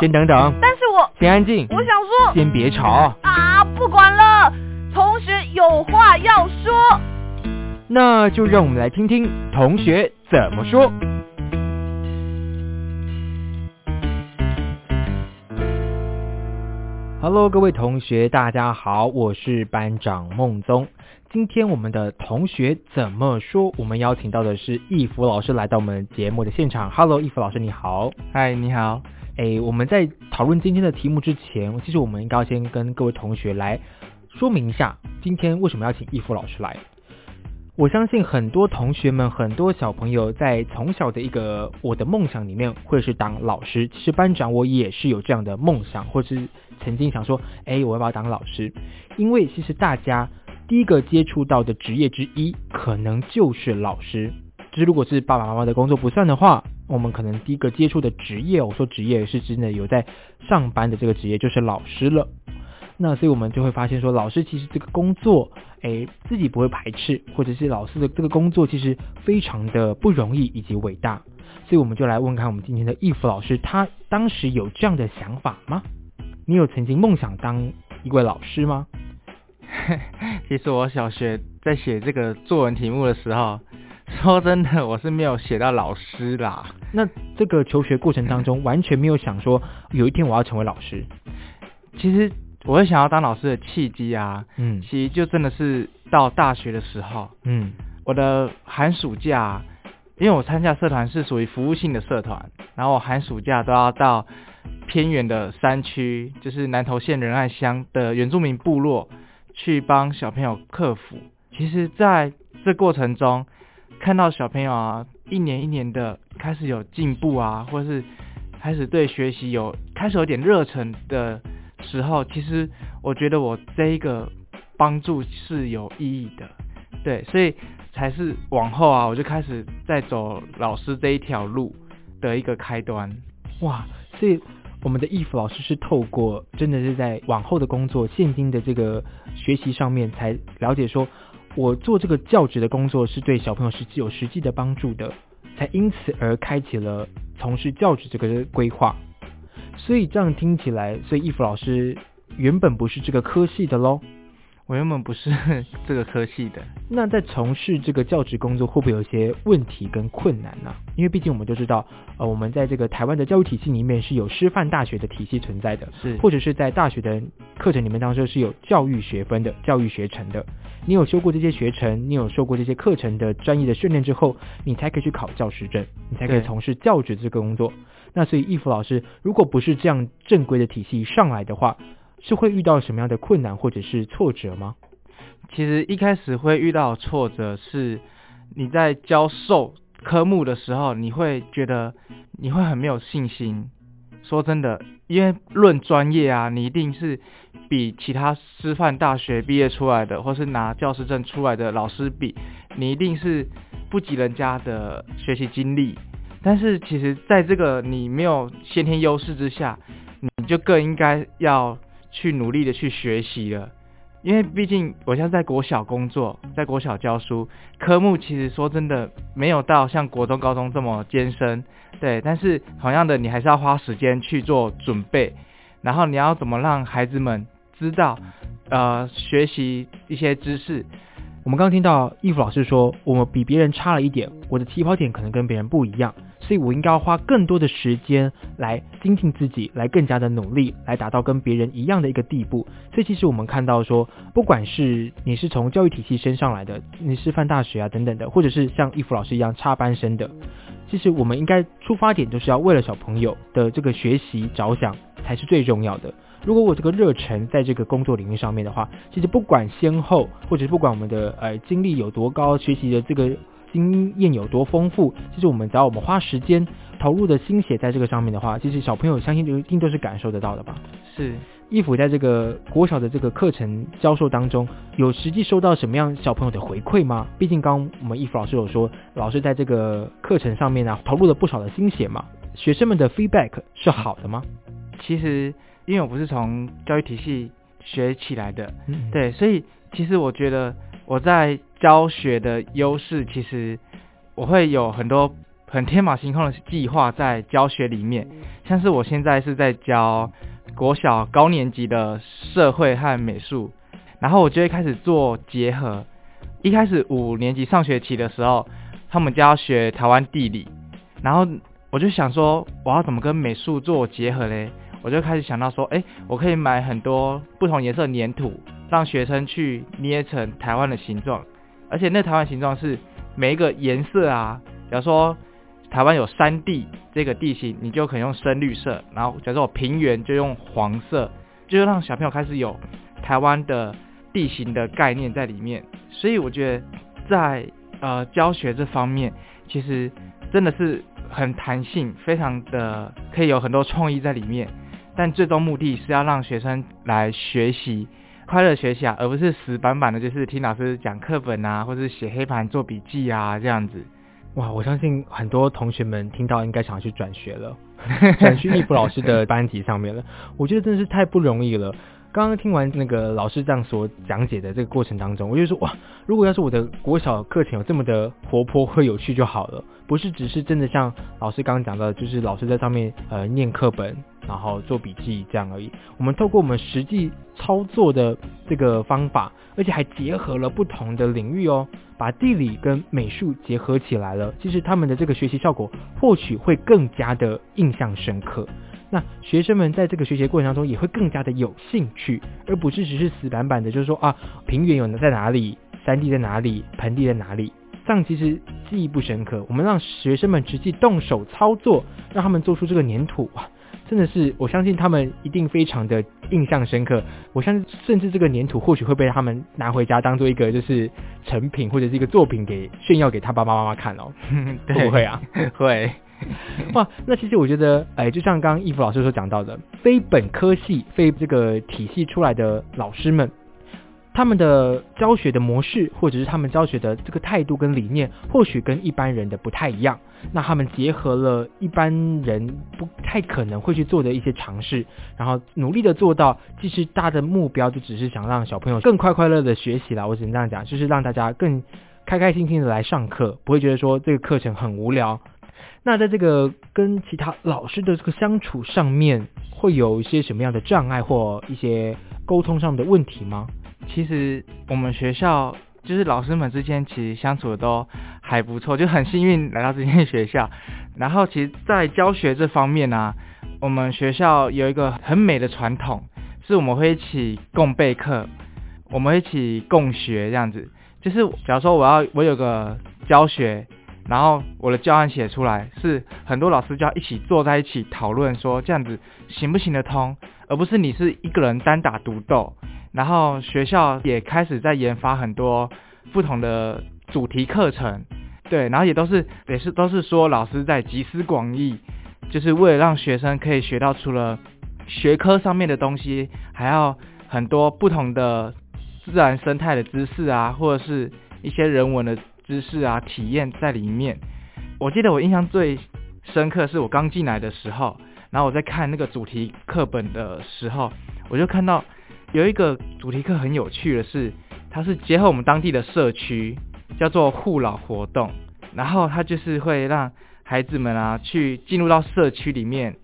先等等，但是我先安静。我想说，先别吵啊！不管了，同学有话要说。那就让我们来听听同学怎么说。Hello，各位同学，大家好，我是班长孟宗。今天我们的同学怎么说？我们邀请到的是易福老师来到我们节目的现场。Hello，易福老师，你好。嗨，你好。哎，我们在讨论今天的题目之前，其实我们应该要先跟各位同学来说明一下，今天为什么要请义父老师来。我相信很多同学们、很多小朋友在从小的一个我的梦想里面，会是当老师。其实班长我也是有这样的梦想，或是曾经想说，哎，我要不要当老师？因为其实大家第一个接触到的职业之一，可能就是老师。就是如果是爸爸妈妈的工作不算的话。我们可能第一个接触的职业，我说职业是真的有在上班的这个职业，就是老师了。那所以我们就会发现说，老师其实这个工作，哎，自己不会排斥，或者是老师的这个工作其实非常的不容易以及伟大。所以我们就来问看我们今天的易福老师，他当时有这样的想法吗？你有曾经梦想当一位老师吗？其实我小学在写这个作文题目的时候。说真的，我是没有写到老师啦。那这个求学过程当中，完全没有想说有一天我要成为老师。其实我会想要当老师的契机啊，嗯，其实就真的是到大学的时候，嗯，我的寒暑假，因为我参加社团是属于服务性的社团，然后我寒暑假都要到偏远的山区，就是南投县仁爱乡的原住民部落去帮小朋友克服。其实在这过程中，看到小朋友啊，一年一年的开始有进步啊，或是开始对学习有开始有点热忱的时候，其实我觉得我这一个帮助是有意义的，对，所以才是往后啊，我就开始在走老师这一条路的一个开端。哇，所以我们的义福老师是透过真的是在往后的工作、现今的这个学习上面，才了解说。我做这个教职的工作是对小朋友是具有实际的帮助的，才因此而开启了从事教职这个规划。所以这样听起来，所以义福老师原本不是这个科系的喽。我原本不是 这个科系的，那在从事这个教职工作会不会有一些问题跟困难呢？因为毕竟我们都知道，呃，我们在这个台湾的教育体系里面是有师范大学的体系存在的，是或者是在大学的课程里面当中是有教育学分的教育学程的。你有修过这些学程，你有受过这些课程的专业的训练之后，你才可以去考教师证，你才可以从事教职这个工作。那所以易福老师如果不是这样正规的体系上来的话，是会遇到什么样的困难或者是挫折吗？其实一开始会遇到挫折，是你在教授科目的时候，你会觉得你会很没有信心。说真的，因为论专业啊，你一定是比其他师范大学毕业出来的，或是拿教师证出来的老师比，你一定是不及人家的学习经历。但是其实，在这个你没有先天优势之下，你就更应该要。去努力的去学习了，因为毕竟我现在在国小工作，在国小教书，科目其实说真的没有到像国中、高中这么艰深，对。但是同样的，你还是要花时间去做准备，然后你要怎么让孩子们知道，呃，学习一些知识。我们刚听到义父老师说，我们比别人差了一点，我的起跑点可能跟别人不一样。所以我应该要花更多的时间来精进自己，来更加的努力，来达到跟别人一样的一个地步。所以其实我们看到说，不管是你是从教育体系升上来的，你师范大学啊等等的，或者是像易福老师一样插班生的，其实我们应该出发点就是要为了小朋友的这个学习着想，才是最重要的。如果我这个热忱在这个工作领域上面的话，其实不管先后，或者是不管我们的呃经历有多高，学习的这个经验有多丰富，其实我们只要我们花时间投入的心血在这个上面的话，其实小朋友相信就一定都是感受得到的吧。是义府在这个国小的这个课程教授当中，有实际收到什么样小朋友的回馈吗？毕竟刚刚我们义府老师有说，老师在这个课程上面呢、投入了不少的心血嘛，学生们的 feedback 是好的吗？其实因为我不是从教育体系学起来的，嗯，对，所以其实我觉得我在教学的优势，其实我会有很多很天马行空的计划在教学里面，像是我现在是在教国小高年级的社会和美术，然后我就会开始做结合。一开始五年级上学期的时候，他们就要学台湾地理，然后我就想说，我要怎么跟美术做结合嘞？我就开始想到说，哎，我可以买很多不同颜色的粘土，让学生去捏成台湾的形状，而且那台湾形状是每一个颜色啊，假如说台湾有山地这个地形，你就可以用深绿色，然后假如说我平原就用黄色，就让小朋友开始有台湾的地形的概念在里面。所以我觉得在呃教学这方面，其实真的是很弹性，非常的可以有很多创意在里面。但最终目的是要让学生来学习快乐学习啊，而不是死板板的，就是听老师讲课本啊，或者是写黑板做笔记啊这样子。哇，我相信很多同学们听到应该想要去转学了，转去易普老师的班级上面了。我觉得真的是太不容易了。刚刚听完那个老师这样所讲解的这个过程当中，我就说哇，如果要是我的国小课程有这么的活泼和有趣就好了，不是只是真的像老师刚刚讲到，就是老师在上面呃念课本，然后做笔记这样而已。我们透过我们实际操作的这个方法，而且还结合了不同的领域哦，把地理跟美术结合起来了，其实他们的这个学习效果或许会更加的印象深刻。那学生们在这个学习过程当中也会更加的有兴趣，而不是只是死板板的，就是说啊，平原有在哪里，山地在哪里，盆地在哪里，这样其实记忆不深刻。我们让学生们直接动手操作，让他们做出这个粘土，哇，真的是我相信他们一定非常的印象深刻。我相信甚至这个粘土或许会被他们拿回家当做一个就是成品或者是一个作品给炫耀给他爸爸妈妈看哦，会不会啊？会。哇，那其实我觉得，哎，就像刚刚义福老师所讲到的，非本科系、非这个体系出来的老师们，他们的教学的模式，或者是他们教学的这个态度跟理念，或许跟一般人的不太一样。那他们结合了一般人不太可能会去做的一些尝试，然后努力的做到，其实大的目标就只是想让小朋友更快快乐的学习啦。我只能这样讲，就是让大家更开开心心的来上课，不会觉得说这个课程很无聊。那在这个跟其他老师的这个相处上面，会有一些什么样的障碍或一些沟通上的问题吗？其实我们学校就是老师们之间其实相处的都还不错，就很幸运来到这间学校。然后其实，在教学这方面呢、我们学校有一个很美的传统，是我们会一起共备课，我们一起共学这样子。就是假如说我要我有个教学。然后我的教案写出来，是很多老师就要一起坐在一起讨论，说这样子行不行得通，而不是你是一个人单打独斗。然后学校也开始在研发很多不同的主题课程，对，然后也都是也是都是说老师在集思广益，就是为了让学生可以学到除了学科上面的东西，还要很多不同的自然生态的知识啊，或者是一些人文的。知识啊，体验在里面。我记得我印象最深刻是我刚进来的时候，然后我在看那个主题课本的时候，我就看到有一个主题课很有趣的是，它是结合我们当地的社区，叫做护老活动。然后它就是会让孩子们啊去进入到社区里面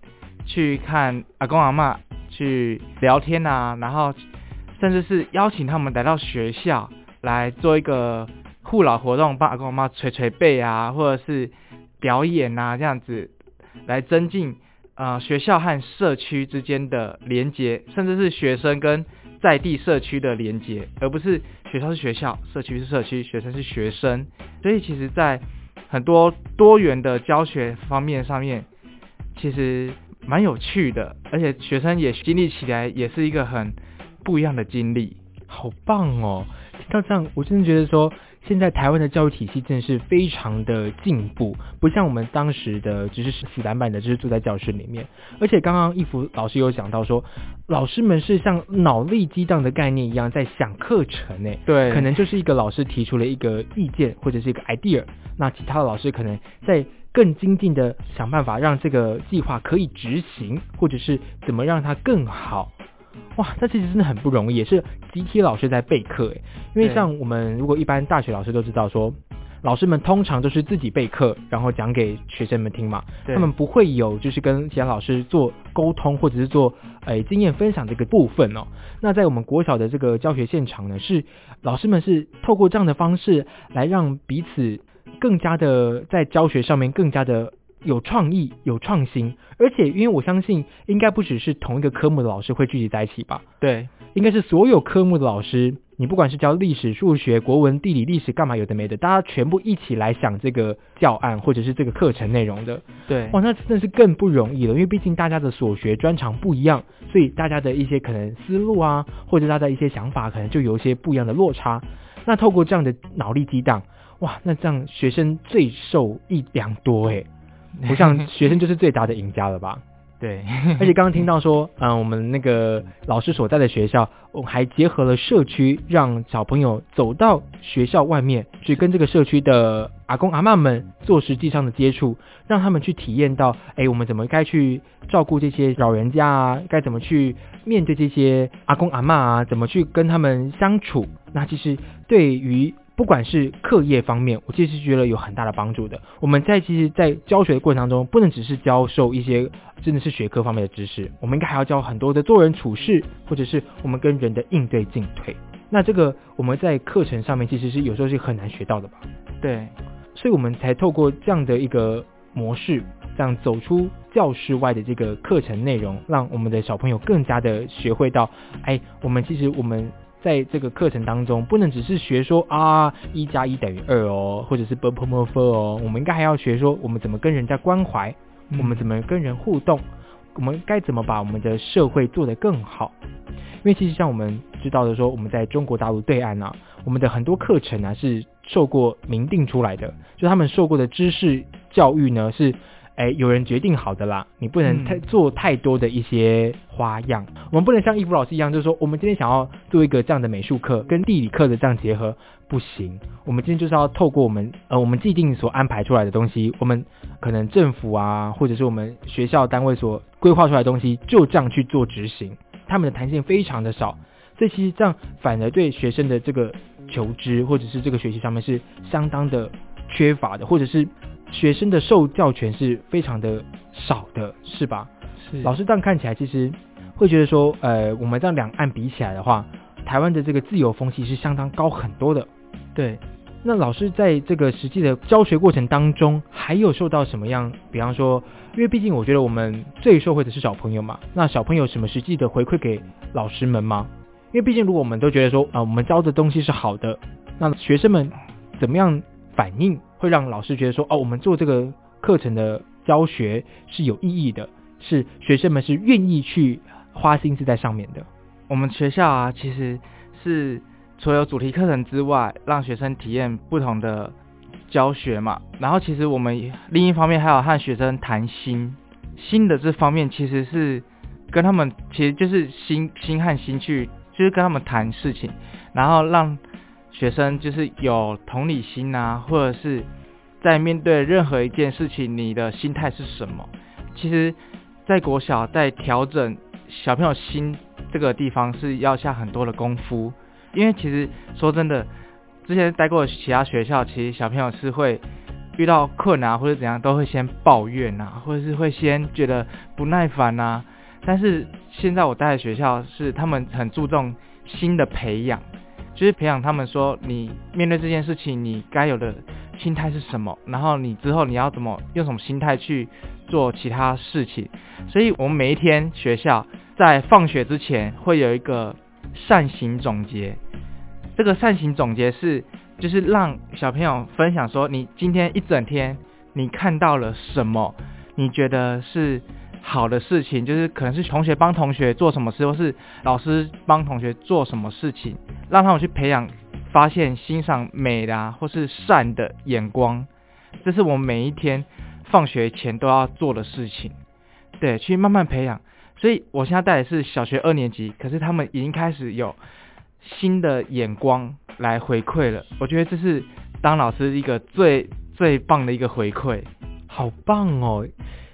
去看阿公阿嬷，去聊天啊，然后甚至是邀请他们来到学校来做一个。护老活动，爸跟我妈捶捶背啊，或者是表演啊，这样子来增进呃学校和社区之间的连接，甚至是学生跟在地社区的连接，而不是学校是学校，社区是社区，学生是学生。所以其实，在很多多元的教学方面上面，其实蛮有趣的，而且学生也经历起来也是一个很不一样的经历。好棒哦！听到这样，我真的觉得说，现在台湾的教育体系真的是非常的进步，不像我们当时的只是死板板的，就是坐在教室里面。而且刚刚一福老师有讲到说，老师们是像脑力激荡的概念一样在想课程呢。对，可能就是一个老师提出了一个意见或者是一个 idea，那其他的老师可能在更精进的想办法让这个计划可以执行，或者是怎么让它更好。哇，这其实真的很不容易，也是集体老师在备课诶。因为像我们如果一般大学老师都知道说，老师们通常都是自己备课，然后讲给学生们听嘛，他们不会有就是跟其他老师做沟通或者是做诶经验分享这个部分哦。那在我们国小的这个教学现场呢，是老师们是透过这样的方式来让彼此更加的在教学上面更加的有创意、有创新，而且因为我相信，应该不只是同一个科目的老师会聚集在一起吧，对，应该是所有科目的老师，你不管是教历史、数学、国文、地理、历史，干嘛有的没的，大家全部一起来想这个教案或者是这个课程内容的，对，哇，那真的是更不容易了，因为毕竟大家的所学专长不一样，所以大家的一些可能思路啊，或者大家的一些想法，可能就有一些不一样的落差。那透过这样的脑力激荡，哇，那这样学生最受益良多诶。我想学生就是最大的赢家了吧。对，而且刚刚听到说，嗯，我们那个老师所在的学校，我们还结合了社区，让小朋友走到学校外面，去跟这个社区的阿公阿妈们做实际上的接触，让他们去体验到，哎，我们怎么该去照顾这些老人家啊，该怎么去面对这些阿公阿妈啊，怎么去跟他们相处。那其实对于不管是课业方面，我其实是觉得有很大的帮助的。我们在其实，在教学的过程当中，不能只是教授一些真的是学科方面的知识，我们应该还要教很多的做人处事，或者是我们跟人的应对进退。那这个我们在课程上面其实是有时候是很难学到的吧？对，所以我们才透过这样的一个模式，这样走出教室外的这个课程内容，让我们的小朋友更加的学会到，哎，我们其实我们。在这个课程当中，不能只是学说啊一加一等于二哦，或者是 b p m f 哦，我们应该还要学说我们怎么跟人家关怀，嗯我们怎么跟人互动，我们该怎么把我们的社会做得更好。因为其实像我们知道的说，我们在中国大陆对岸啊，我们的很多课程啊是受过明定出来的，就他们受过的知识教育呢是。哎，有人决定好的啦，你不能太嗯做太多的一些花样。我们不能像义夫老师一样，就是说，我们今天想要做一个这样的美术课跟地理课的这样结合，不行。我们今天就是要透过我们呃我们既定所安排出来的东西，我们可能政府啊，或者是我们学校单位所规划出来的东西，就这样去做执行。他们的弹性非常的少，所以其实这样反而对学生的这个求知或者是这个学习上面是相当的缺乏的，或者是学生的受教权是非常的少的，是吧？是老师这样看起来，其实会觉得说，呃，我们这样两岸比起来的话，台湾的这个自由风气是相当高很多的。对，那老师在这个实际的教学过程当中，还有受到什么样？比方说，因为毕竟我觉得我们最受惠的是小朋友嘛，那小朋友什么实际的回馈给老师们吗？因为毕竟如果我们都觉得说，啊、我们教的东西是好的，那学生们怎么样反应，会让老师觉得说，哦，我们做这个课程的教学是有意义的，是学生们是愿意去花心思在上面的。我们学校啊，其实是除了主题课程之外，让学生体验不同的教学嘛。然后其实我们另一方面还有和学生谈心，心的这方面其实是跟他们其实就是心心和心去，就是跟他们谈事情，然后让学生就是有同理心啊，或者是在面对任何一件事情，你的心态是什么？其实，在国小在调整小朋友心这个地方是要下很多的功夫，因为其实说真的，之前待过其他学校，其实小朋友是会遇到困难或者怎样，都会先抱怨啊，或者是会先觉得不耐烦啊。但是现在我待的学校是他们很注重心的培养，就是培养他们说你面对这件事情你该有的心态是什么，然后你之后你要怎么用什么心态去做其他事情。所以我们每一天学校在放学之前会有一个善行总结，这个善行总结是就是让小朋友分享说你今天一整天你看到了什么，你觉得是好的事情，就是可能是同学帮同学做什么事，或是老师帮同学做什么事情，让他们去培养、发现、欣赏美的啊，或是善的眼光，这是我每一天放学前都要做的事情。对，去慢慢培养。所以我现在带的是小学二年级，可是他们已经开始有新的眼光来回馈了。我觉得这是当老师一个最最棒的一个回馈。好棒哦！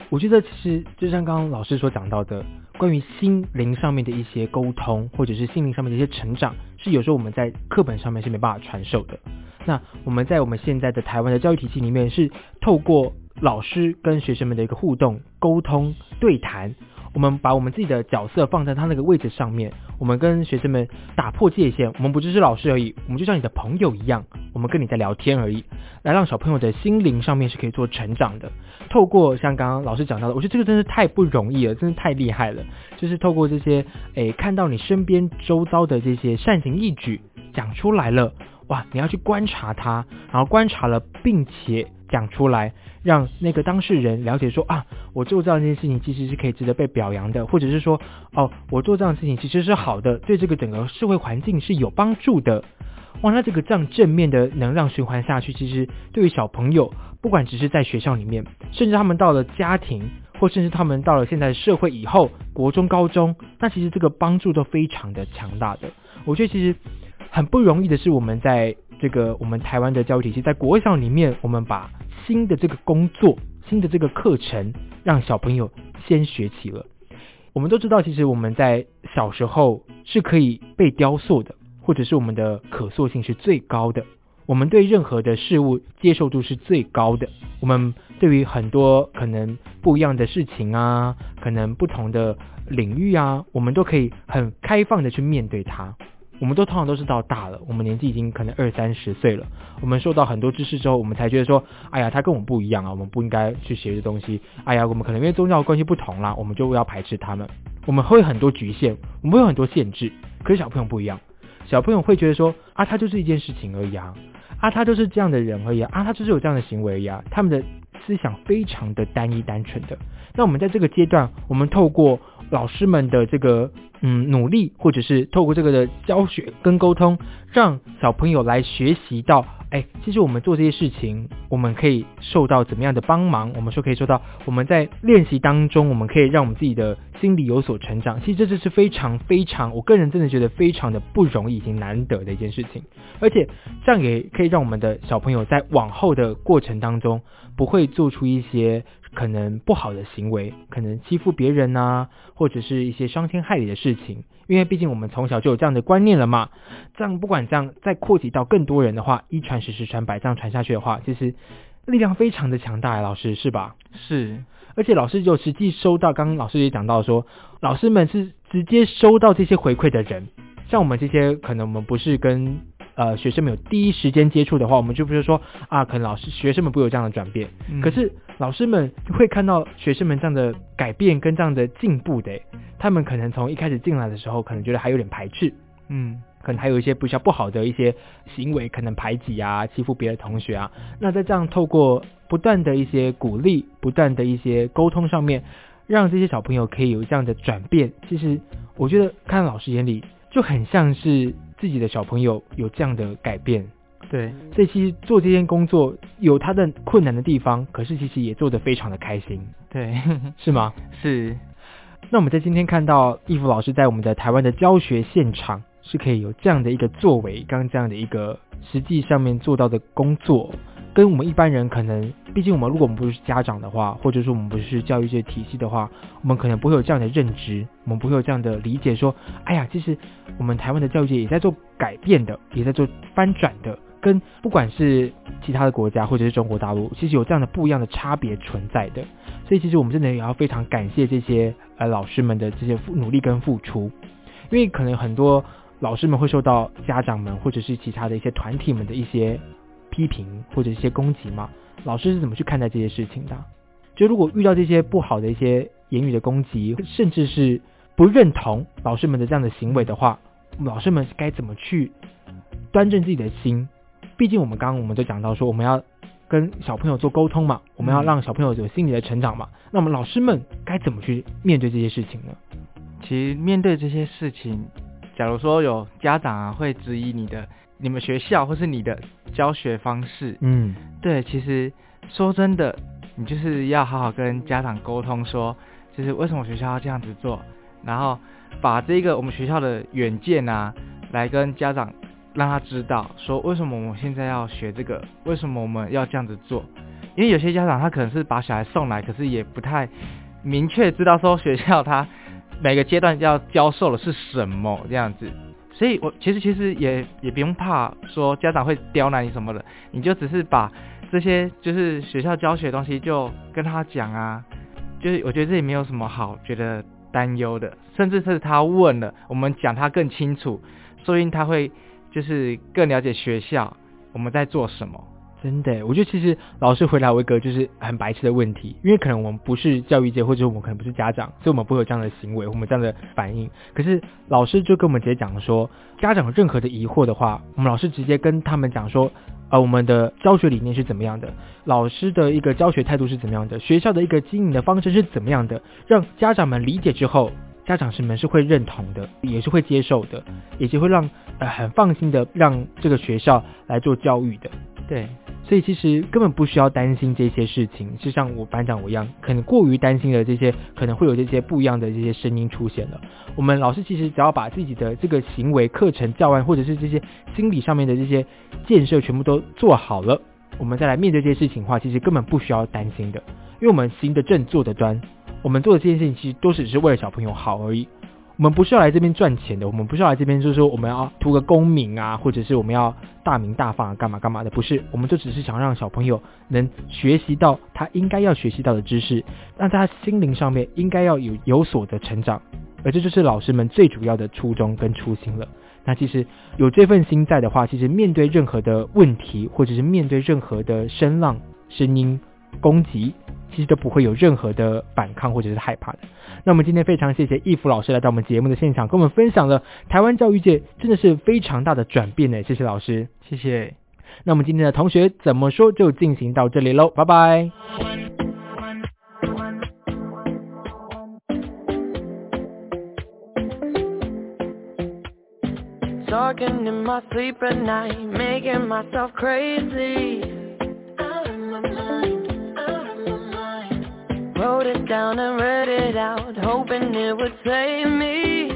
我觉得其实就像刚刚老师所讲到的，关于心灵上面的一些沟通，或者是心灵上面的一些成长，是有时候我们在课本上面是没办法传授的。那我们在我们现在的台湾的教育体系里面，是透过老师跟学生们的一个互动、沟通、对谈。我们把我们自己的角色放在他那个位置上面，我们跟学生们打破界限，我们不只是老师而已，我们就像你的朋友一样，我们跟你在聊天而已，来让小朋友的心灵上面是可以做成长的。透过像刚刚老师讲到的，我觉得这个真是太不容易了，真是太厉害了。就是透过这些，诶，看到你身边周遭的这些善行义举讲出来了，哇，你要去观察它，然后观察了，并且讲出来。让那个当事人了解说啊，我做这样一件事情其实是可以值得被表扬的，或者是说哦，我做这样的事情其实是好的，对这个整个社会环境是有帮助的。哇，那这个这样正面的能量循环下去，其实对于小朋友，不管只是在学校里面，甚至他们到了家庭，或甚至他们到了现在社会以后，国中、高中，那其实这个帮助都非常的强大的。我觉得其实很不容易的是，我们在这个我们台湾的教育体系，在国小里面，我们把新的这个工作，新的这个课程，让小朋友先学起了。我们都知道，其实我们在小时候是可以被雕塑的，或者是我们的可塑性是最高的。我们对任何的事物接受度是最高的。我们对于很多可能不一样的事情啊，可能不同的领域啊，我们都可以很开放的去面对它。我们都通常都是到大了，我们年纪已经可能二三十岁了。我们受到很多知识之后，我们才觉得说，哎呀，他跟我们不一样啊，我们不应该去学这东西。哎呀，我们可能因为宗教关系不同啦，我们就要排斥他们。我们会很多局限，我们会有很多限制。可是小朋友不一样，小朋友会觉得说，啊，他就是一件事情而已啊，啊，他就是这样的人而已啊，他就是有这样的行为呀。他们的思想非常的单一单纯的。那我们在这个阶段，我们透过老师们的这个。嗯，努力或者是透过这个的教学跟沟通，让小朋友来学习到，哎，其实我们做这些事情，我们可以受到怎么样的帮忙？我们说可以受到，我们在练习当中，我们可以让我们自己的心理有所成长。其实这就是非常非常，我个人真的觉得非常的不容易以及难得的一件事情。而且这样也可以让我们的小朋友在往后的过程当中，不会做出一些。可能不好的行为，可能欺负别人呐，或者是一些伤天害理的事情。因为毕竟我们从小就有这样的观念了嘛。这样不管这样再扩及到更多人的话，一传十，十传百，这样传下去的话，其实力量非常的强大。老师是吧？是。而且老师就实际收到，刚刚老师也讲到说，老师们是直接收到这些回馈的人。像我们这些，可能我们不是跟。呃，学生们有第一时间接触的话，我们就不是说啊，可能老师学生们不会有这样的转变，可是老师们会看到学生们这样的改变跟这样的进步的，他们可能从一开始进来的时候，可能觉得还有点排斥，嗯，可能还有一些比较不好的一些行为，可能排挤啊，欺负别的同学啊，那在这样透过不断的一些鼓励，不断的一些沟通上面，让这些小朋友可以有这样的转变，其实我觉得看老师眼里就很像是。自己的小朋友有这样的改变，对，所以其实做这件工作有他的困难的地方，可是其实也做得非常的开心，对，是吗？是。那我们在今天看到义父老师在我们的台湾的教学现场，是可以有这样的一个作为，刚刚这样的一个实际上面做到的工作。跟我们一般人可能，毕竟我们如果我们不是家长的话，或者说我们不是教育界体系的话，我们可能不会有这样的认知，我们不会有这样的理解，说，哎呀，其实我们台湾的教育界也在做改变的，也在做翻转的，跟不管是其他的国家或者是中国大陆，其实有这样的不一样的差别存在的。所以其实我们真的也要非常感谢这些呃老师们的这些努力跟付出，因为可能很多 老师们会受到家长们或者是其他的一些团体们的一些。批评或者一些攻击嘛，老师是怎么去看待这些事情的？就如果遇到这些不好的一些言语的攻击，甚至是不认同老师们的这样的行为的话，老师们该怎么去端正自己的心？毕竟我们刚刚我们都讲到说，我们要跟小朋友做沟通嘛，我们要让小朋友有心理的成长嘛。那我们老师们该怎么去面对这些事情呢？其实面对这些事情，假如说有家长啊会质疑你的、你们学校或是你的教学方式，嗯，对，其实说真的，你就是要好好跟家长沟通说，就是为什么学校要这样子做，然后把这个我们学校的远见啊，来跟家长让他知道，说为什么我们现在要学这个，为什么我们要这样子做。因为有些家长他可能是把小孩送来，可是也不太明确知道说学校他每个阶段要教授的是什么这样子，所以我其实其实也也不用怕说家长会刁难你什么的，你就只是把这些就是学校教学的东西就跟他讲啊，就是我觉得这也没有什么好觉得担忧的，甚至是他问了，我们讲他更清楚，说不定他会就是更了解学校我们在做什么。真的，我觉得其实老师回答我一个就是很白痴的问题，因为可能我们不是教育界，或者我们可能不是家长，所以我们不会有这样的行为，我们这样的反应。可是老师就跟我们直接讲说，家长任何的疑惑的话，我们老师直接跟他们讲说，呃，我们的教学理念是怎么样的，老师的一个教学态度是怎么样的，学校的一个经营的方式是怎么样的，让家长们理解之后，家长是们是会认同的，也是会接受的，也是会让呃很放心的让这个学校来做教育的。对，所以其实根本不需要担心这些事情，就像我班长我一样，可能过于担心的这些，可能会有这些不一样的这些声音出现了。我们老师其实只要把自己的这个行为、课程、教案，或者是这些心理上面的这些建设全部都做好了，我们再来面对这些事情的话，其实根本不需要担心的，因为我们行得正，坐得端，我们做的这件事情其实都只是为了小朋友好而已。我们不是要来这边赚钱的，我们不是要来这边就是说我们要图个功名啊，或者是我们要大名大放啊，干嘛干嘛的，不是，我们就只是想让小朋友能学习到他应该要学习到的知识，让他心灵上面应该要有有所的成长，而这就是老师们最主要的初衷跟初心了。那其实有这份心在的话，其实面对任何的问题，或者是面对任何的声浪、声音、攻击，其实都不会有任何的反抗或者是害怕的。那我们今天非常谢谢易福老师来到我们节目的现场，跟我们分享了台湾教育界真的是非常大的转变呢。谢谢老师，谢谢。那我们今天的同学怎么说就进行到这里喽，拜拜。Talking in my sleep at night, making myself crazy. Wrote it down and read it out, hoping it would save me.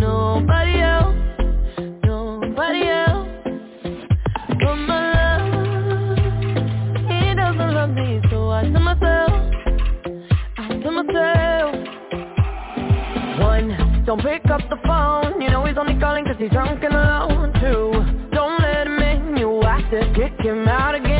Nobody else, nobody else. But my love, he doesn't love me, so I tell myself to myself. One, don't pick up the phone. You know he's only calling cause he's drunk and alone. Two, came out again.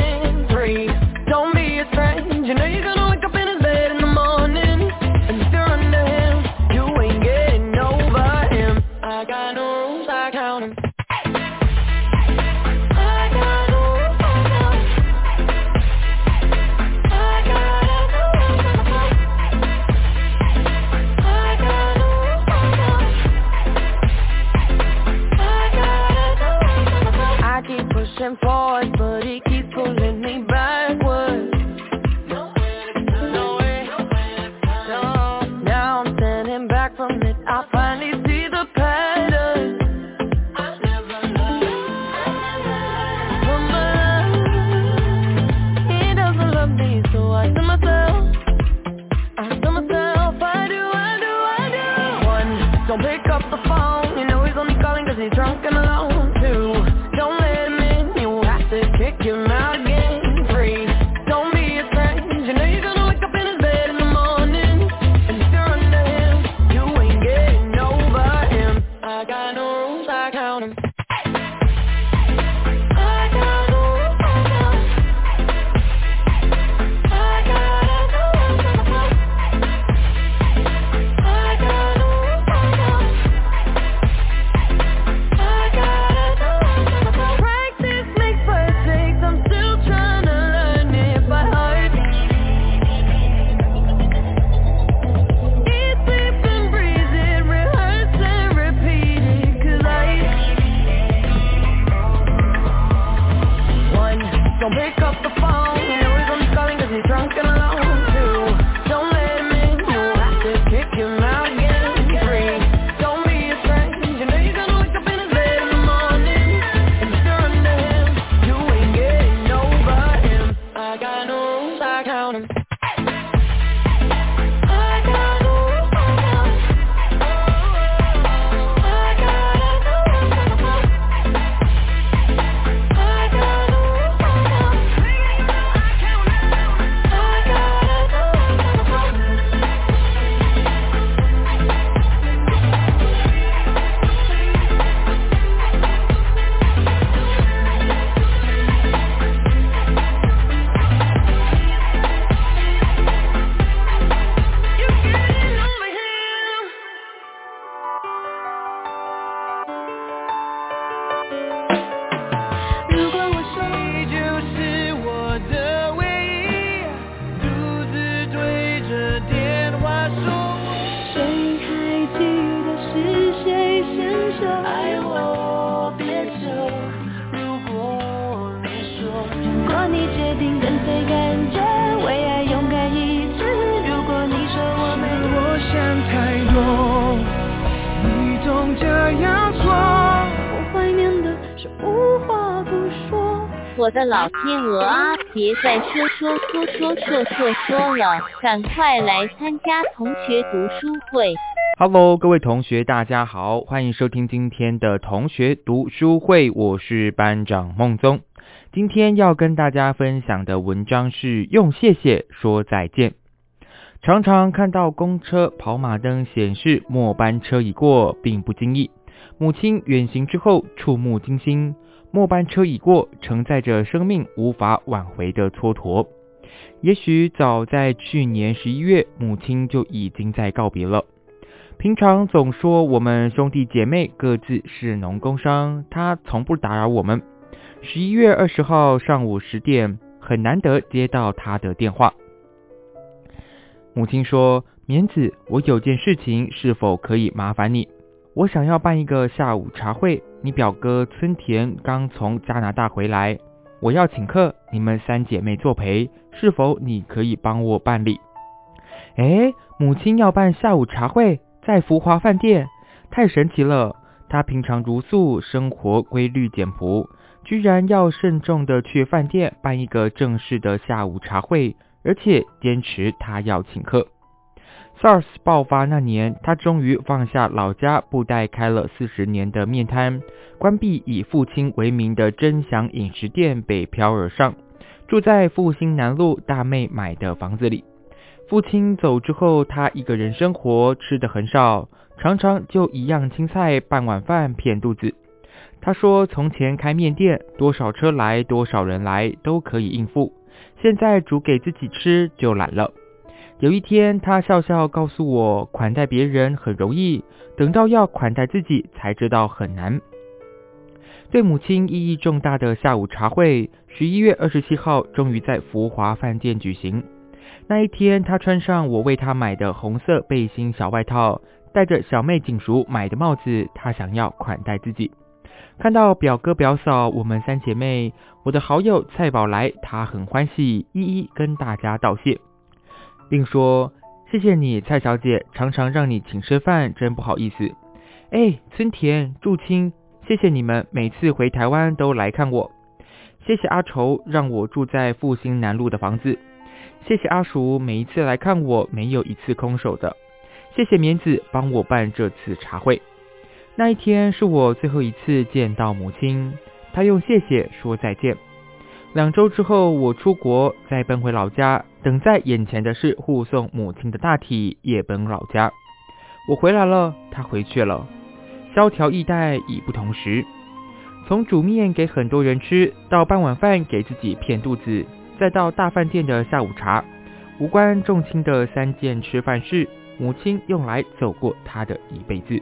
的感觉为爱勇敢一次如果你说我们我想太多你总这样说我怀念的是无话不说我的老天鹅啊别再说说说说说说了赶快来参加同学读书会 hello 各位同学大家好欢迎收听今天的同学读书会我是班长孟宗。今天要跟大家分享的文章是用谢谢说再见。常常看到公车跑马灯显示末班车已过，并不经意。母亲远行之后，触目惊心，末班车已过，承载着生命无法挽回的蹉跎。也许早在去年十一月，母亲就已经在告别了。平常总说我们兄弟姐妹各自是农工商，他从不打扰我们。十一月二十号上午十点，很难得接到他的电话。母亲说：“棉子，我有件事情，是否可以麻烦你？我想要办一个下午茶会，你表哥村田刚从加拿大回来，我要请客，你们三姐妹作陪，是否你可以帮我办理？”哎，母亲要办下午茶会，在福华饭店，太神奇了！她平常如素，生活规律简朴，居然要慎重的去饭店办一个正式的下午茶会，而且坚持他要请客。SARS 爆发那年，他终于放下老家布袋开了四十年的面摊，关闭以父亲为名的真祥饮食店，北漂而上，住在复兴南路大妹买的房子里。父亲走之后，他一个人生活，吃的很少，常常就一样青菜半碗饭骗肚子。他说，从前开面店，多少车来，多少人来都可以应付，现在煮给自己吃就懒了。有一天，他笑笑告诉我，款待别人很容易，等到要款待自己才知道很难。对母亲意义重大的下午茶会，十一月二十七号终于在福华饭店举行。那一天，他穿上我为他买的红色背心小外套，戴着小妹锦淑买的帽子，他想要款待自己。看到表哥表嫂，我们三姐妹，我的好友蔡宝来，他很欢喜，一一跟大家道谢，并说：“谢谢你，蔡小姐，常常让你请吃饭，真不好意思。”哎，村田、祝清，谢谢你们每次回台湾都来看我。谢谢阿愁，让我住在复兴南路的房子。谢谢阿叔，每一次来看我，没有一次空手的。谢谢棉子帮我办这次茶会。那一天是我最后一次见到母亲，她用谢谢说再见。两周之后，我出国，再奔回老家，等在眼前的是护送母亲的大体，夜奔老家。我回来了，她回去了。萧条易代已不同时，从煮面给很多人吃，到半碗饭给自己骗肚子。再到大饭店的下午茶，无关重轻的三件吃饭事，母亲用来走过她的一辈子。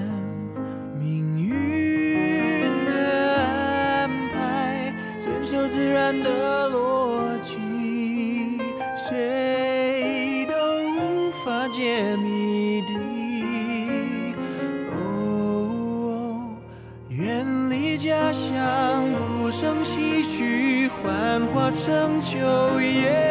自然的逻辑，谁都无法解谜底。哦，远离家乡。无声唏嘘幻化成秋叶，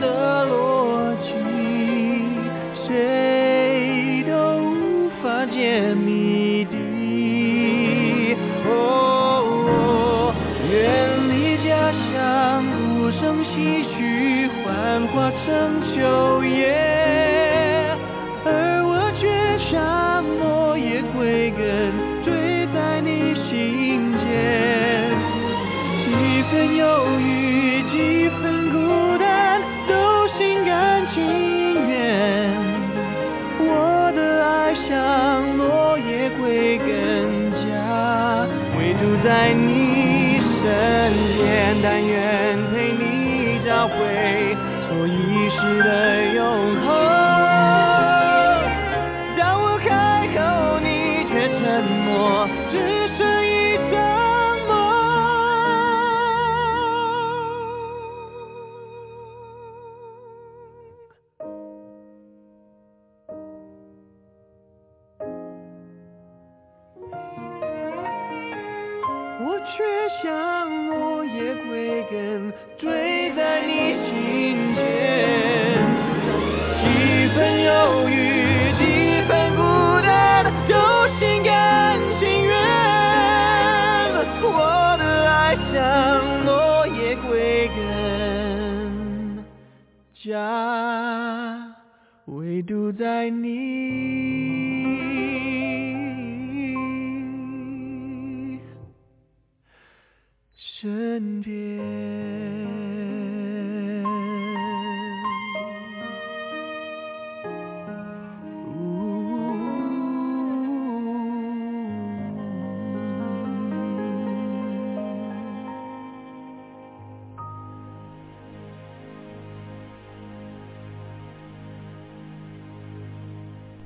的逻辑，谁都无法解谜底。哦，远离家乡，无声唏嘘，幻化成秋叶，身边。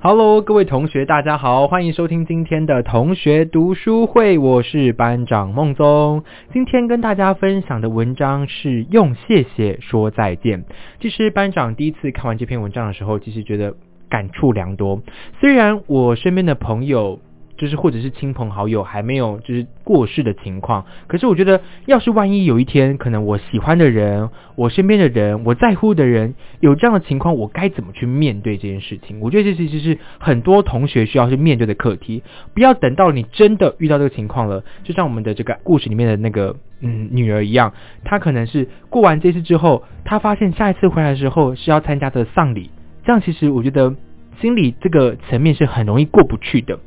Hello，各位同学，大家好，欢迎收听今天的同学读书会，我是班长孟宗。今天跟大家分享的文章是用谢谢说再见。其实班长第一次看完这篇文章的时候，其实觉得感触良多。虽然我身边的朋友。就是或者是亲朋好友还没有就是过世的情况，可是我觉得，要是万一有一天，可能我喜欢的人、我身边的人、我在乎的人有这样的情况，我该怎么去面对这件事情？我觉得这其实是很多同学需要去面对的课题。不要等到你真的遇到这个情况了，就像我们的这个故事里面的那个嗯女儿一样，她可能是过完这次之后，她发现下一次回来的时候是要参加的丧礼，这样其实我觉得。心理这个层面是很容易过不去的。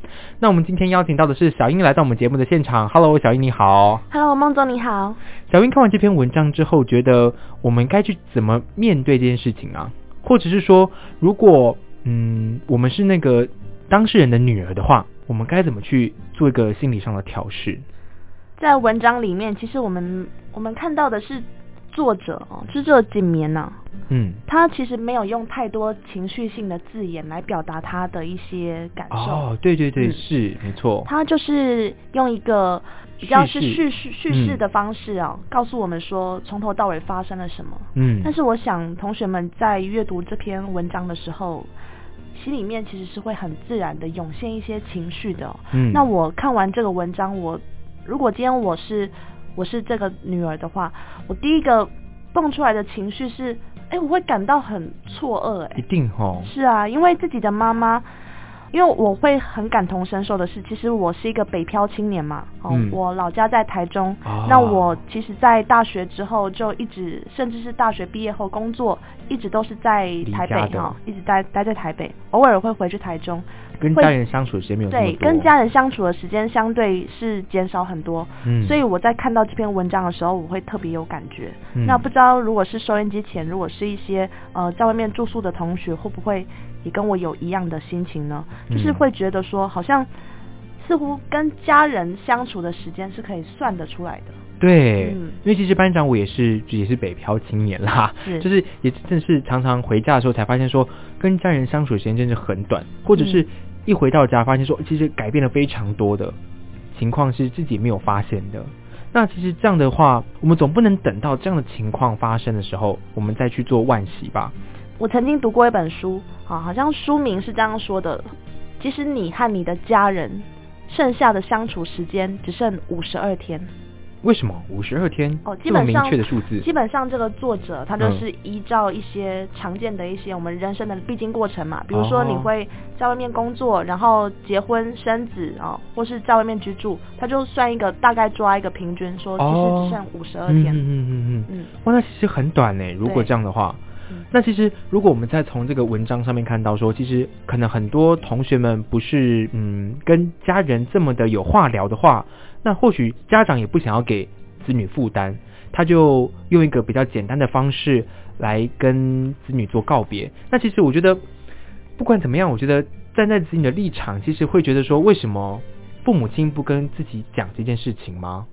那我们今天邀请到的是小英来到我们节目的现场。Hello，小英你好。Hello，孟总你好。小英看完这篇文章之后，觉得我们该去怎么面对这件事情啊？或者是说，如果嗯我们是那个当事人的女儿的话，我们该怎么去做一个心理上的调试？在文章里面，其实我们我们看到的是作者哦，就是这景绵呐、嗯，他其实没有用太多情绪性的字眼来表达他的一些感受。哦，对对对，嗯。是没错。他就是用一个比较是叙叙事叙事的方式啊，告诉我们说从头到尾发生了什么。嗯，但是我想同学们在阅读这篇文章的时候，心里面其实是会很自然的涌现一些情绪的哦、嗯，那我看完这个文章，我如果今天我是我是这个女儿的话，我第一个蹦出来的情绪是，哎，我会感到很错愕，哎。一，定哦，是啊，因为自己的妈妈，因为我会很感同身受的是，其实我是一个北漂青年嘛，哦，嗯。我老家在台中，哦那我其实，在大学之后就一直，甚至是大学毕业后工作，一直都是在台北哈、一直待待在台北，偶尔会回去台中，会跟家人相处的时间没有对，跟家人相处的时间相对是减少很多，嗯，所以我在看到这篇文章的时候，我会特别有感觉。嗯。那不知道如果是收音机前，如果是一些呃在外面住宿的同学，会不会也跟我有一样的心情呢？就是嗯会觉得说，好像似乎跟家人相处的时间是可以算得出来的。对，嗯因为其实班长我也是也是北漂青年啦，是就是也正是常常回家的时候才发现说，跟家人相处的时间真是很短，或者是嗯一回到家发现说，其实改变了非常多的情况是自己没有发现的。那其实这样的话，我们总不能等到这样的情况发生的时候，我们再去做万喜吧？我曾经读过一本书，啊，好像书名是这样说的：其实你和你的家人剩下的相处时间只剩五十二天。为什么五十二天？哦，基本上明确的数字？基本上这个作者他就嗯是依照一些常见的一些我们人生的必经过程嘛，比如说你哦会在外面工作，然后结婚生子啊、或是在外面居住，他就算一个大概抓一个平均，说其实只剩五十二天。嗯嗯嗯嗯嗯哇，那其实很短呢。如果这样的话那其实如果我们再从这个文章上面看到说，其实可能很多同学们不是嗯跟家人这么的有话聊的话，那或许家长也不想要给子女负担，他就用一个比较简单的方式来跟子女做告别。那其实我觉得，不管怎么样，我觉得站在子女的立场，其实会觉得说，为什么父母亲不跟自己讲这件事情吗？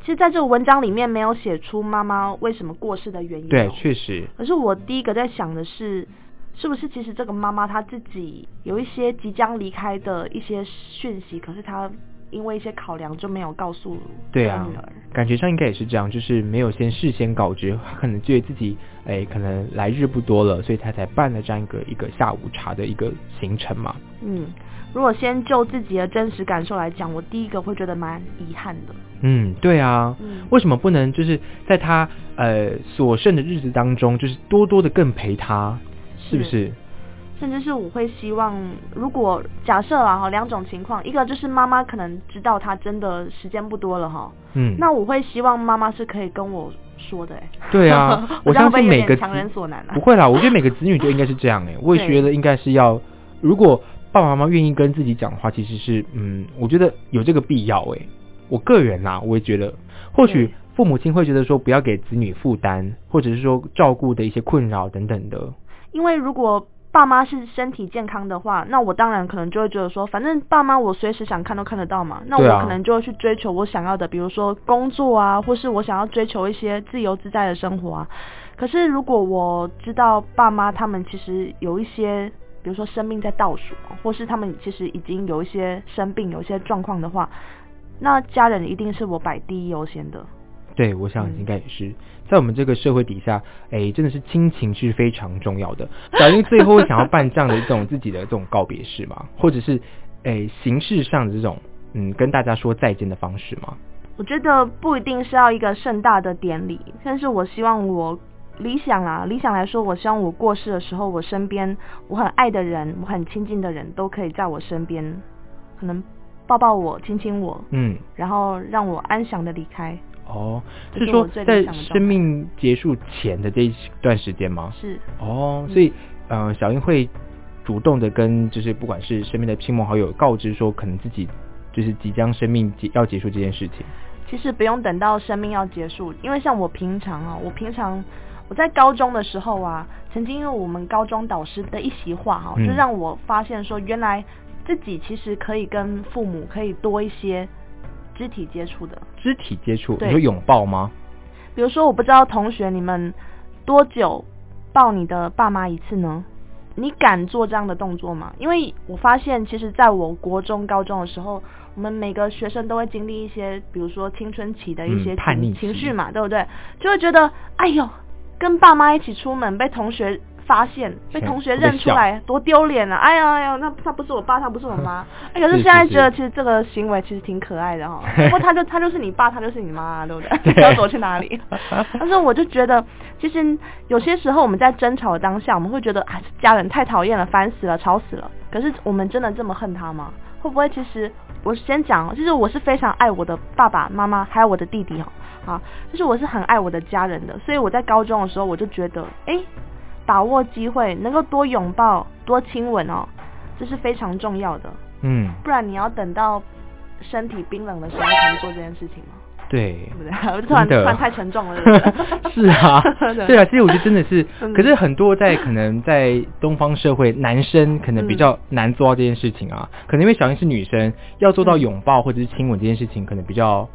其实在这个文章里面没有写出妈妈为什么过世的原因、哦。对，确实，可是我第一个在想的是，是不是其实这个妈妈她自己有一些即将离开的一些讯息，可是她因为一些考量就没有告诉对啊女儿。，感觉上应该也是这样，就是没有先事先告知，他可能觉得自己哎可能来日不多了，所以她才办了这样一个一个下午茶的一个行程嘛。嗯，如果先就自己的真实感受来讲，我第一个会觉得蛮遗憾的。嗯，对啊，嗯为什么不能就是在他呃所剩的日子当中，就是多多的更陪他，是不是？甚至是我会希望，如果假设啊哈两种情况，一个就是妈妈可能知道他真的时间不多了哈，嗯，那我会希望妈妈是可以跟我说的哎。对啊 我相信每个强人所难啊。不会啦，我觉得每个子女就应该是这样哎、我也觉得应该是要，如果爸爸妈妈愿意跟自己讲的话，其实是嗯，我觉得有这个必要哎、我个人啦，我也觉得，或许父母亲会觉得说不要给子女负担，或者是说照顾的一些困扰等等的。因为如果爸妈是身体健康的话，那我当然可能就会觉得说，反正爸妈我随时想看都看得到嘛，那我可能就会去追求我想要的，比如说工作啊，或是我想要追求一些自由自在的生活啊。可是如果我知道爸妈他们其实有一些，比如说生命在倒数，或是他们其实已经有一些生病、有一些状况的话，那家人一定是我摆第一优先的。对，我想嗯应该也是，在我们这个社会底下，哎，真的是亲情是非常重要的。小英最后会想要办这样的一种自己的这种告别式吗？或者是，哎，形式上的这种，嗯，跟大家说再见的方式吗？我觉得不一定是要一个盛大的典礼，但是我希望我理想啊，理想来说，我希望我过世的时候，我身边我很爱的人，我很亲近的人都可以在我身边，可能抱抱我，亲亲我，嗯，然后让我安详的离开。哦，这是说在生命结束前的这一段时间吗？是，哦，嗯所以，呃，小英会主动的跟就是不管是身边的亲朋好友告知说，可能自己就是即将生命结要结束这件事情。其实不用等到生命要结束，因为像我平常啊，我平常我在高中的时候啊，曾经因为我们高中导师的一席话哈、嗯就让我发现说，原来自己其实可以跟父母可以多一些肢体接触的。肢体接触，你说拥抱吗？比如说，我不知道同学你们多久抱你的爸妈一次呢？你敢做这样的动作吗？因为我发现，其实在我国中、高中的时候，我们每个学生都会经历一些，比如说青春期的一些叛逆情绪嘛，对不对？就会觉得，哎呦，跟爸妈一起出门被同学发现，被同学认出来，多丢脸啊！哎呀哎呀，那他不是我爸，他不是我妈。哎，可是是现在觉得其实这个行为其实挺可爱的哈、不过他就他就是你爸，他就是你妈，对不对？对你要躲去哪里？但是我就觉得，其实有些时候我们在争吵的当下，我们会觉得啊，家人太讨厌了，烦死了，吵死了。可是我们真的这么恨他吗？会不会其实我先讲，就是我是非常爱我的爸爸妈妈，还有我的弟弟哦，啊，就是我是很爱我的家人的，所以我在高中的时候我就觉得，哎，把握机会，能够多拥抱、多亲吻哦，这是非常重要的。嗯，不然你要等到身体冰冷的时候才能做这件事情吗？对，对不对？我就突然突然太沉重了，是啊，对。对啊，其实我觉得真的是，嗯。可是很多在可能在东方社会，男生可能比较难做到这件事情啊，可能因为小英是女生，要做到嗯。拥抱或者是亲吻这件事情，可能比较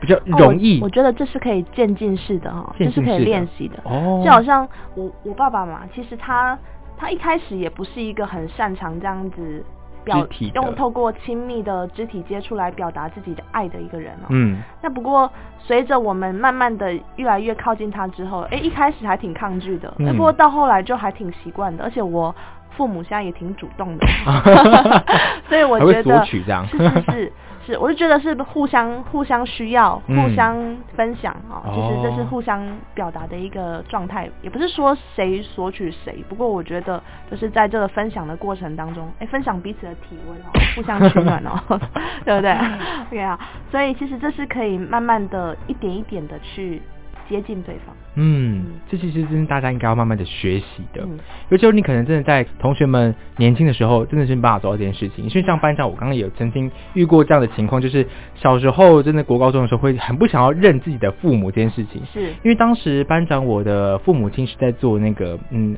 比较容易。哦我。我觉得这是可以渐进式的哈，这是可以练习的。哦，就好像我我爸爸嘛，其实他他一开始也不是一个很擅长这样子表用透过亲密的肢体接触来表达自己的爱的一个人哦。嗯，那不过随着我们慢慢的越来越靠近他之后，哎，一开始还挺抗拒的，不过到后来就还挺习惯的，而且我父母现在也挺主动的，所以我觉得是是是是，我就觉得是互相互相需要，嗯。互相分享啊、哦。其实这是互相表达的一个状态，也不是说谁索取谁，不过我觉得就是在这个分享的过程当中，哎，分享彼此的体温哦，互相取暖哦，对不对？OK 啊，所以其实这是可以慢慢的一点一点的去接近对方。嗯，这其实真是大家应该要慢慢的学习的。嗯尤其是你可能真的在同学们年轻的时候，真的是没办法做到这件事情。因为像班长，我刚刚也有曾经遇过这样的情况，就是小时候真的国高中的时候，会很不想要认自己的父母这件事情。是因为当时班长我的父母亲是在做那个嗯。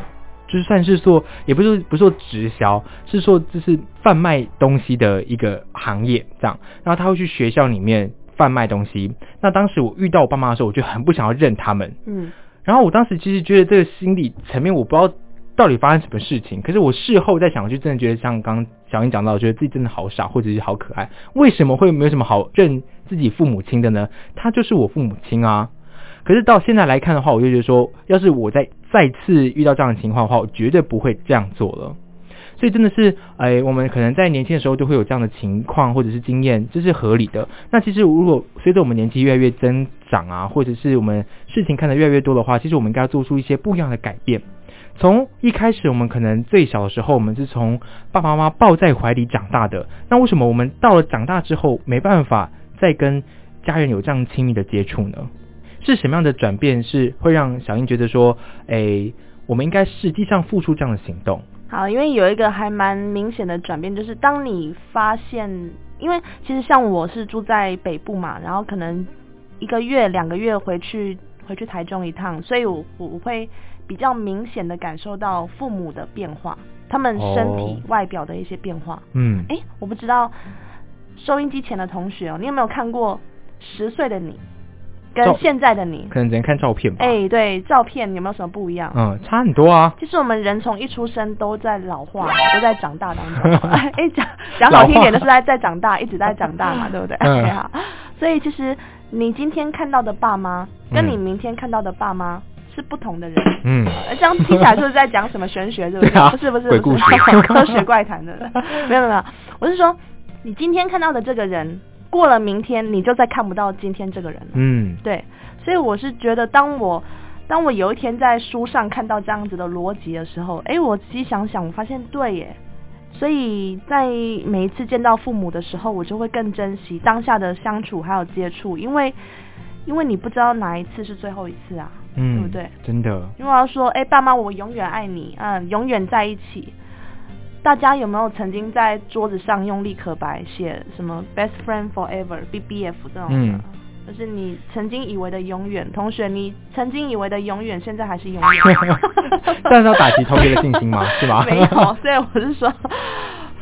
就是算是做，也不是不是说直销，是说就是贩卖东西的一个行业这样。然后他会去学校里面贩卖东西。那当时我遇到我爸妈的时候，我就很不想要认他们。嗯然后我当时其实觉得这个心理层面，我不知道到底发生什么事情。可是我事后再想，就真的觉得像刚刚小英讲到，觉得自己真的好傻，或者是好可爱。为什么会没有什么好认自己父母亲的呢？他就是我父母亲啊。可是到现在来看的话，我就觉得说，要是我再再次遇到这样的情况的话，我绝对不会这样做了。所以真的是，哎，我们可能在年轻的时候就会有这样的情况或者是经验，这是合理的。那其实如果随着我们年纪越来越增长啊，或者是我们事情看得越来越多的话，其实我们应该要做出一些不一样的改变。从一开始，我们可能最小的时候，我们是从爸爸妈妈抱在怀里长大的。那为什么我们到了长大之后，没办法再跟家人有这样亲密的接触呢？是什么样的转变是会让小英觉得说，哎，我们应该实际上付出这样的行动？好，因为有一个还蛮明显的转变，就是当你发现，因为其实像我是住在北部嘛，然后可能一个月、两个月回去回去台中一趟，所以我我我会比较明显的感受到父母的变化，他们身体哦外表的一些变化。嗯，哎、我不知道收音机前的同学哦，你有没有看过十岁的你跟现在的你？可能只能看照片吧。哎、对，照片有没有什么不一样？嗯，差很多啊。其实我们人从一出生都在老化，都在长大当中。哎，讲讲好听一点，就是在在长大，一直在长大嘛，对不对？嗯好。所以其实你今天看到的爸妈，跟你嗯明天看到的爸妈是不同的人。嗯，呃这样听起来就是在讲什么玄学，对不对啊不是不是不鬼故科学怪谈的，没有没有，我是说，你今天看到的这个人，过了明天你就再看不到今天这个人了。嗯，对，所以我是觉得，当我当我有一天在书上看到这样子的逻辑的时候，哎，我仔细想想，我发现对耶。所以在每一次见到父母的时候，我就会更珍惜当下的相处还有接触，因为因为你不知道哪一次是最后一次啊，嗯，对不对？真的，因为我要说，哎，爸妈，我永远爱你，嗯，永远在一起。大家有没有曾经在桌子上用立可白写什么 “best friend forever” BBF 这种的？嗯就是你曾经以为的永远，同学，你曾经以为的永远，现在还是永远。这样是要打击同学的信心吗？是吧？没有，所以我是说，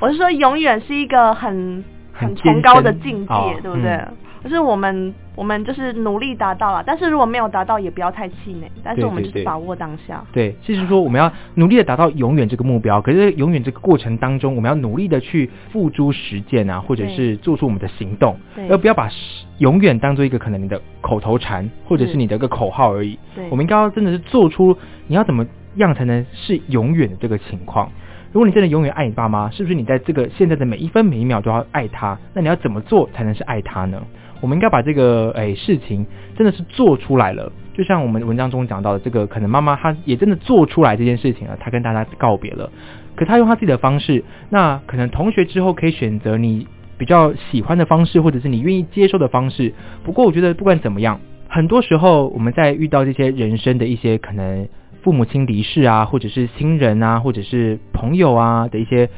我是说，永远是一个很很崇高的境界，哦对不对？嗯就是我们我们就是努力达到了，但是如果没有达到，也不要太气馁。但是我们就是把握当下。对，就是说我们要努力的达到永远这个目标，可是永远这个过程当中，我们要努力的去付诸实践啊，或者是做出我们的行动，对而不要把实永远当做一个可能你的口头禅，或者是是你的一个口号而已。对我们应该要真的是做出你要怎么样才能是永远的这个情况。如果你真的永远爱你爸妈，是不是你在这个现在的每一分每一秒都要爱他？那你要怎么做才能是爱他呢？我们应该把这个诶、事情真的是做出来了，就像我们文章中讲到的，这个可能妈妈她也真的做出来这件事情了，她跟大家告别了，可她用她自己的方式，那可能同学之后可以选择你比较喜欢的方式，或者是你愿意接受的方式。不过我觉得不管怎么样，很多时候我们在遇到这些人生的一些可能父母亲离世啊，或者是亲人啊，或者是朋友啊的一些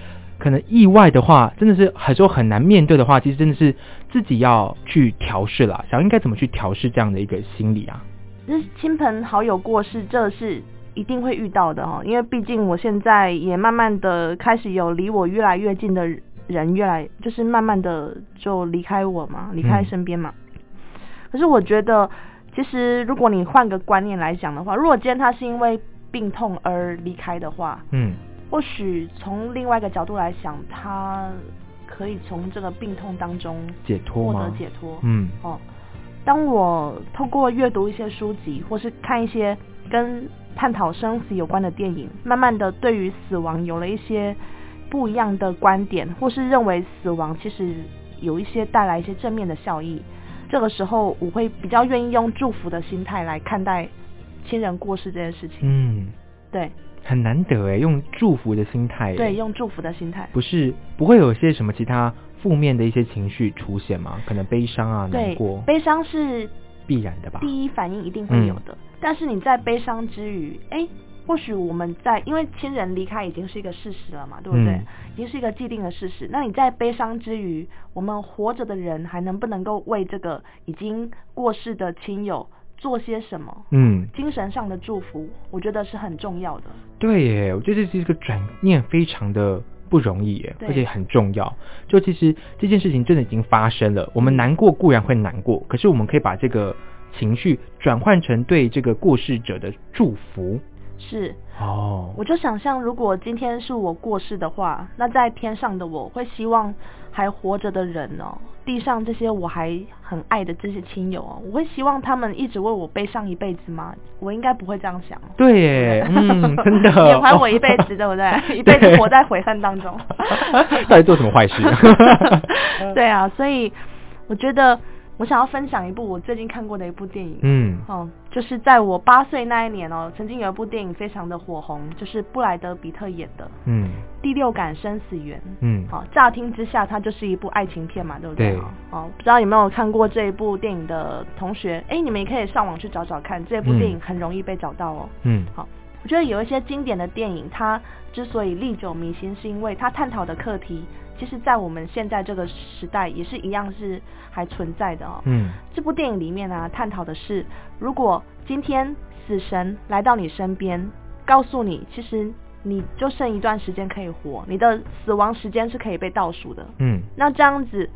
可能意外的话，真的是很多很难面对的话，其实真的是自己要去调试了。想应该怎么去调试这样的一个心理啊？就是亲朋好友过世，这是一定会遇到的哈，因为毕竟我现在也慢慢的开始有离我越来越近的人，越来就是慢慢的就离开我嘛，离开身边嘛。可是我觉得，其实如果你换个观念来讲的话，如果今天他是因为病痛而离开的话，嗯，或许从另外一个角度来想，他可以从这个病痛当中解脱获得？解脱。嗯哦，当我透过阅读一些书籍，或是看一些跟探讨生死有关的电影，慢慢的对于死亡有了一些不一样的观点，或是认为死亡其实有一些带来一些正面的效益。这个时候，我会比较愿意用祝福的心态来看待亲人过世这件事情。嗯，对很难得哎，用祝福的心态，对，，用祝福的心态。不是不会有些什么其他负面的一些情绪出现吗？可能悲伤啊、难过，，悲伤是必然的吧？第一反应一定会有的。但是你在悲伤之余，哎，或许我们在因为亲人离开已经是一个事实了嘛，对不对？嗯已经是一个既定的事实。那你在悲伤之余，我们活着的人还能不能够为这个已经过世的亲友做些什么？嗯，精神上的祝福，我觉得是很重要的。对耶，我觉得这是一个转念非常的不容易耶，而且很重要。就其实这件事情真的已经发生了，我们难过固然会难过，可是我们可以把这个情绪转换成对这个过世者的祝福。是，哦，我就想象，如果今天是我过世的话，那在天上的我会希望还活着的人哦，地上这些我还很爱的这些亲友哦，我会希望他们一直为我悲伤一辈子吗？我应该不会这样想哦。对耶，嗯，真的，缅怀我一辈子，对不 对？一辈子活在悔恨当中。到底做什么坏事？对啊，所以我觉得我想要分享一部我最近看过的一部电影。嗯哦，就是在我八岁那一年哦，曾经有一部电影非常的火红，就是布莱德比特演的《嗯第六感生死缘》。嗯，好，乍听之下它就是一部爱情片嘛，对不对？对哦，不知道有没有看过这一部电影的同学，哎，你们也可以上网去找找看，这部电影很容易被找到哦。嗯好我觉得有一些经典的电影，它之所以历久弥新，是因为它探讨的课题，其实在我们现在这个时代也是一样是还存在的哦。嗯这部电影里面呢、探讨的是，如果今天死神来到你身边，告诉你，其实你就剩一段时间可以活，你的死亡时间是可以被倒数的。嗯那这样子，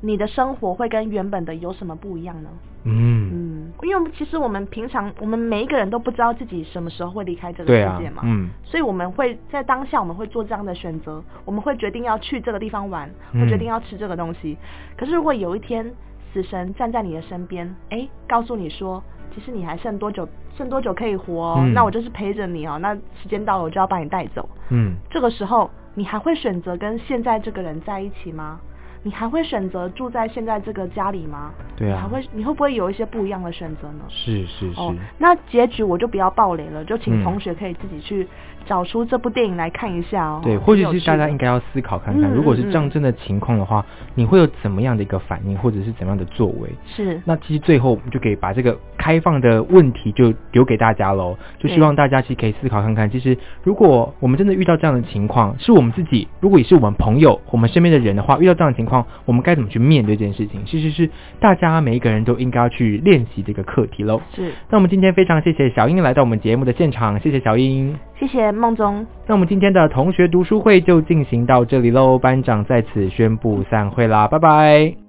你的生活会跟原本的有什么不一样呢？嗯，嗯，因为其实我们平常我们每一个人都不知道自己什么时候会离开这个世界嘛，，嗯所以我们会在当下我们会做这样的选择，我们会决定要去这个地方玩，嗯会决定要吃这个东西。可是如果有一天死神站在你的身边，哎，告诉你说，其实你还剩多久，剩多久可以活哦，嗯那我就是陪着你哦，那时间到了我就要把你带走。嗯这个时候，你还会选择跟现在这个人在一起吗？你还会选择住在现在这个家里吗？对啊你还会，你会不会有一些不一样的选择呢？是是是，哦，那结局我就不要暴雷了，就请嗯同学可以自己去找出这部电影来看一下哦。对，或许是大家应该要思考看看，嗯如果是嗯这样真的情况的话，你会有怎么样的一个反应，或者是怎么样的作为？是那其实最后我们就可以把这个开放的问题就留给大家喽，就希望大家其实可以思考看看，其实如果我们真的遇到这样的情况，是我们自己，如果也是我们朋友、我们身边的人的话，遇到这样的情况，我们该怎么去面对这件事情？其实是大家每一个人都应该要去练习这个课题喽。是，那我们今天非常谢谢小英来到我们节目的现场，谢谢小英。谢谢孟总。那我们今天的同学读书会就进行到这里喽，班长在此宣布散会啦，拜拜。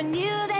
Never knew that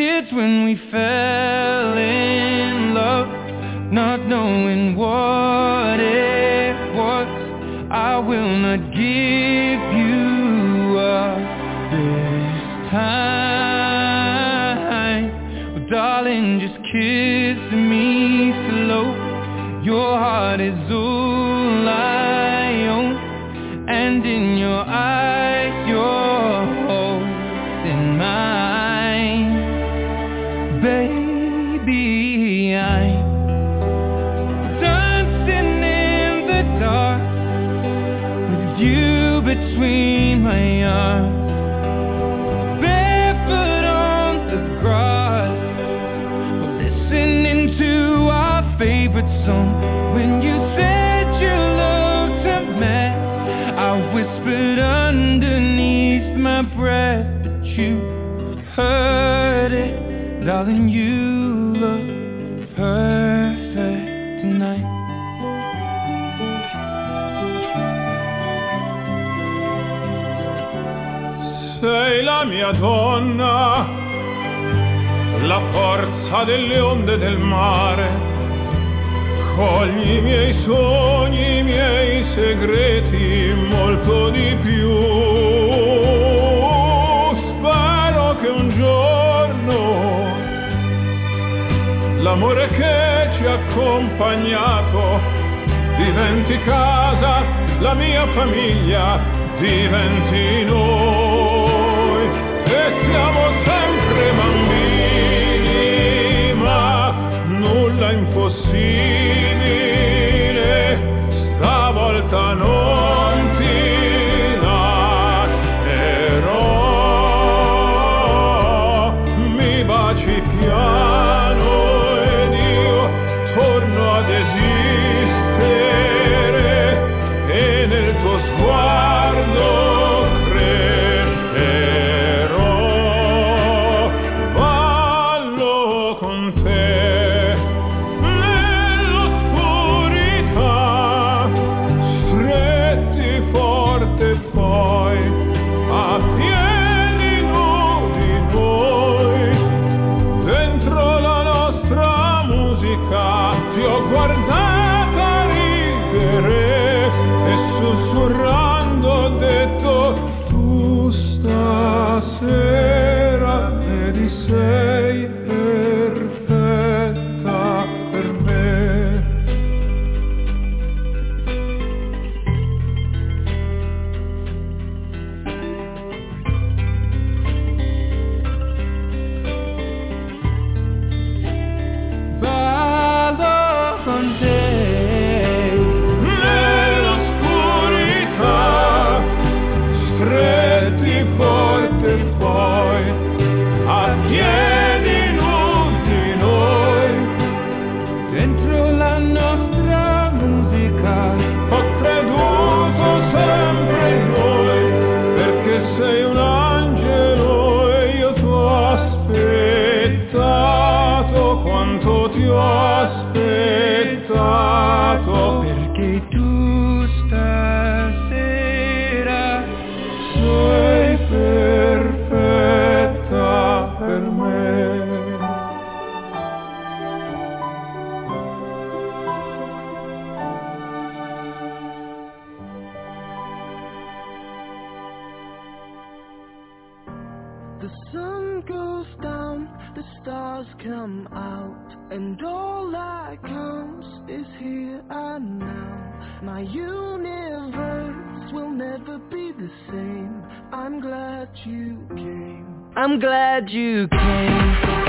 Kids when we fell in love, not knowing what it was. I will not give you up this time. Oh, darling, just kiss me slow. Your heart is all Darling, you look perfect tonight. sei la mia donna, la forza delle onde del mare, cogli i miei sogni, i miei segreti, molto di più. L'amore che ci ha accompagnato diventi casa, la mia famiglia diventi noi. E siamo sempre bambini glad you came.